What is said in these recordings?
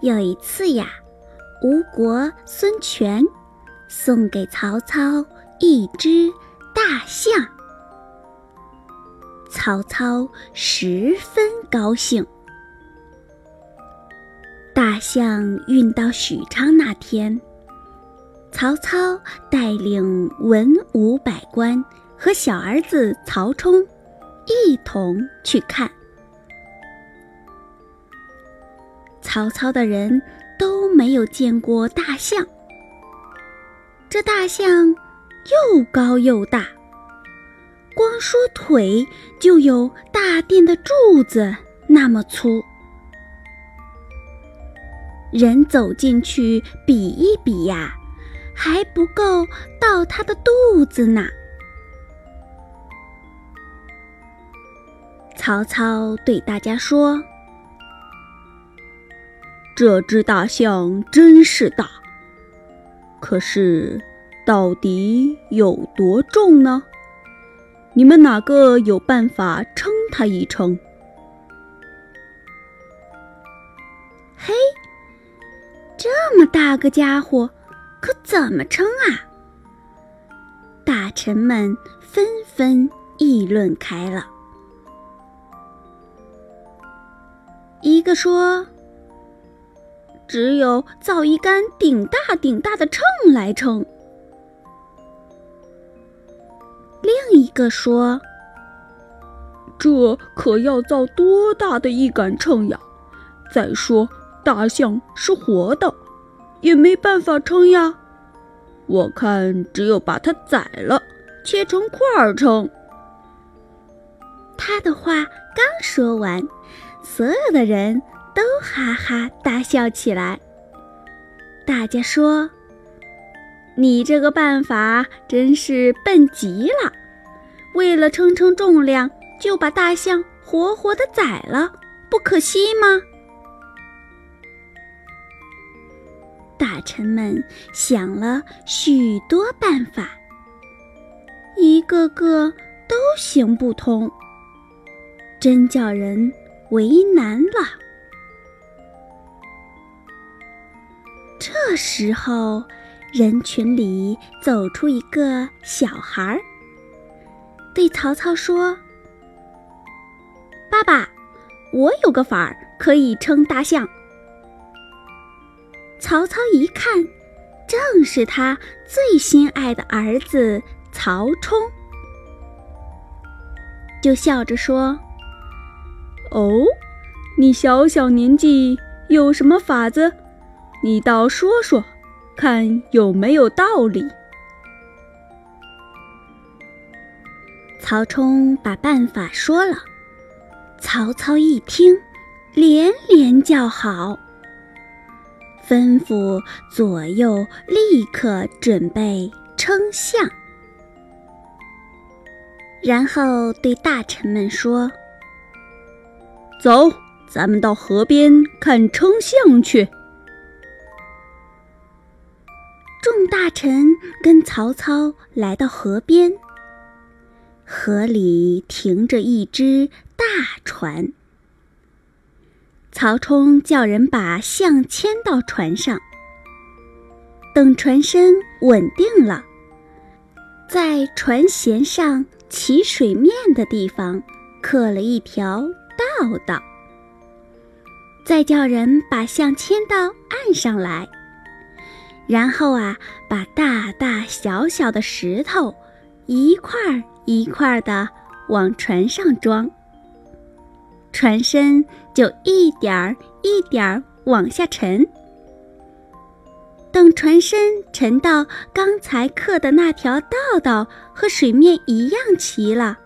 有一次呀，吴国孙权送给曹操一只大象，曹操十分高兴。大象运到许昌那天，曹操带领文武百官和小儿子曹冲一同去看。曹操的人都没有见过大象。这大象又高又大，光说腿就有大殿的柱子那么粗。人走进去比一比呀，还不够到他的肚子呢。曹操对大家说。这只大象真是大，可是到底有多重呢？你们哪个有办法称它一称？嘿，这么大个家伙，可怎么称啊？大臣们纷纷议论开了。一个说。只有造一杆顶大顶大的秤来称。另一个说：“这可要造多大的一杆秤呀？再说大象是活的，也没办法称呀。我看只有把它宰了，切成块儿称。”他的话刚说完，所有的人。都哈哈大笑起来。大家说：“你这个办法真是笨极了！为了称称重量，就把大象活活的宰了，不可惜吗？”大臣们想了许多办法，一个个都行不通，真叫人为难了。这时候，人群里走出一个小孩儿，对曹操说：“爸爸，我有个法儿可以称大象。”曹操一看，正是他最心爱的儿子曹冲，就笑着说：“哦，你小小年纪有什么法子？”你倒说说，看有没有道理。曹冲把办法说了，曹操一听，连连叫好，吩咐左右立刻准备称象，然后对大臣们说：“走，咱们到河边看称象去。”臣跟曹操来到河边，河里停着一只大船。曹冲叫人把象牵到船上，等船身稳定了，在船舷上起水面的地方刻了一条道道，再叫人把象牵到岸上来。然后啊，把大大小小的石头一块儿一块儿的往船上装，船身就一点儿一点儿往下沉。等船身沉到刚才刻的那条道道和水面一样齐了，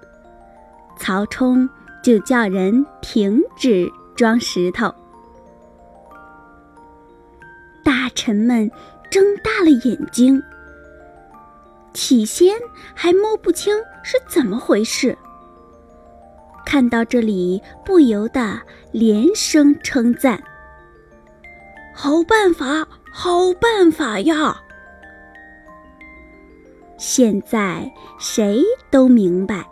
曹冲就叫人停止装石头。大臣们睁大了眼睛，起先还摸不清是怎么回事。看到这里，不由得连声称赞：“好办法，好办法呀！”现在谁都明白，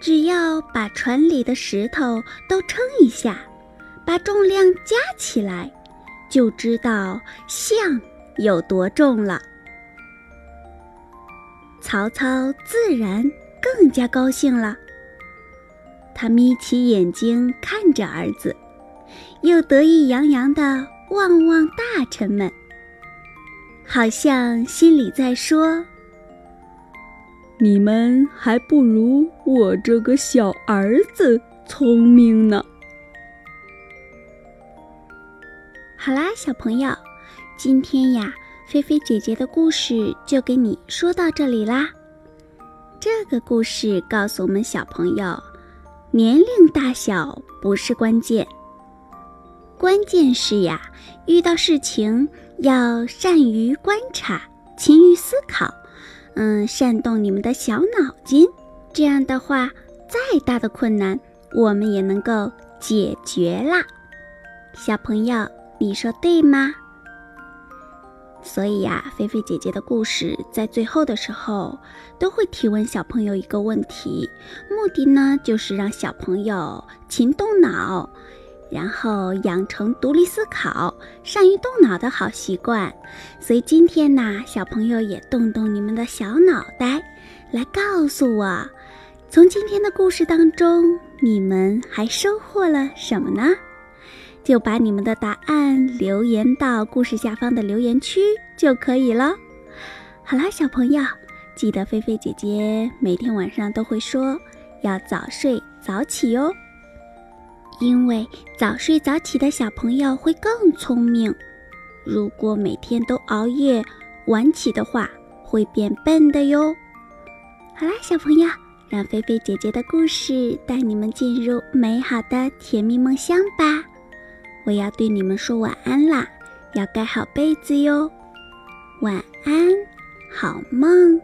只要把船里的石头都称一下，把重量加起来，就知道象有多重了。曹操自然更加高兴了。他眯起眼睛看着儿子，又得意洋洋地望望大臣们，好像心里在说：“你们还不如我这个小儿子聪明呢。”好啦，小朋友，今天呀，菲菲姐姐的故事就给你说到这里啦。这个故事告诉我们小朋友。年龄大小不是关键，关键是呀，遇到事情要善于观察，勤于思考，嗯，善动你们的小脑筋。这样的话，再大的困难我们也能够解决啦。小朋友，你说对吗？所以呀，菲菲姐姐的故事在最后的时候都会提问小朋友一个问题，目的呢就是让小朋友勤动脑，然后养成独立思考、善于动脑的好习惯。所以今天呢，小朋友也动动你们的小脑袋，来告诉我，从今天的故事当中，你们还收获了什么呢？就把你们的答案留言到故事下方的留言区就可以了。好啦，小朋友，记得菲菲姐姐每天晚上都会说要早睡早起哟，因为早睡早起的小朋友会更聪明。如果每天都熬夜晚起的话，会变笨的哟。好啦，小朋友，让菲菲姐姐的故事带你们进入美好的甜蜜梦乡吧。我要对你们说晚安啦，要盖好被子哟，晚安，好梦。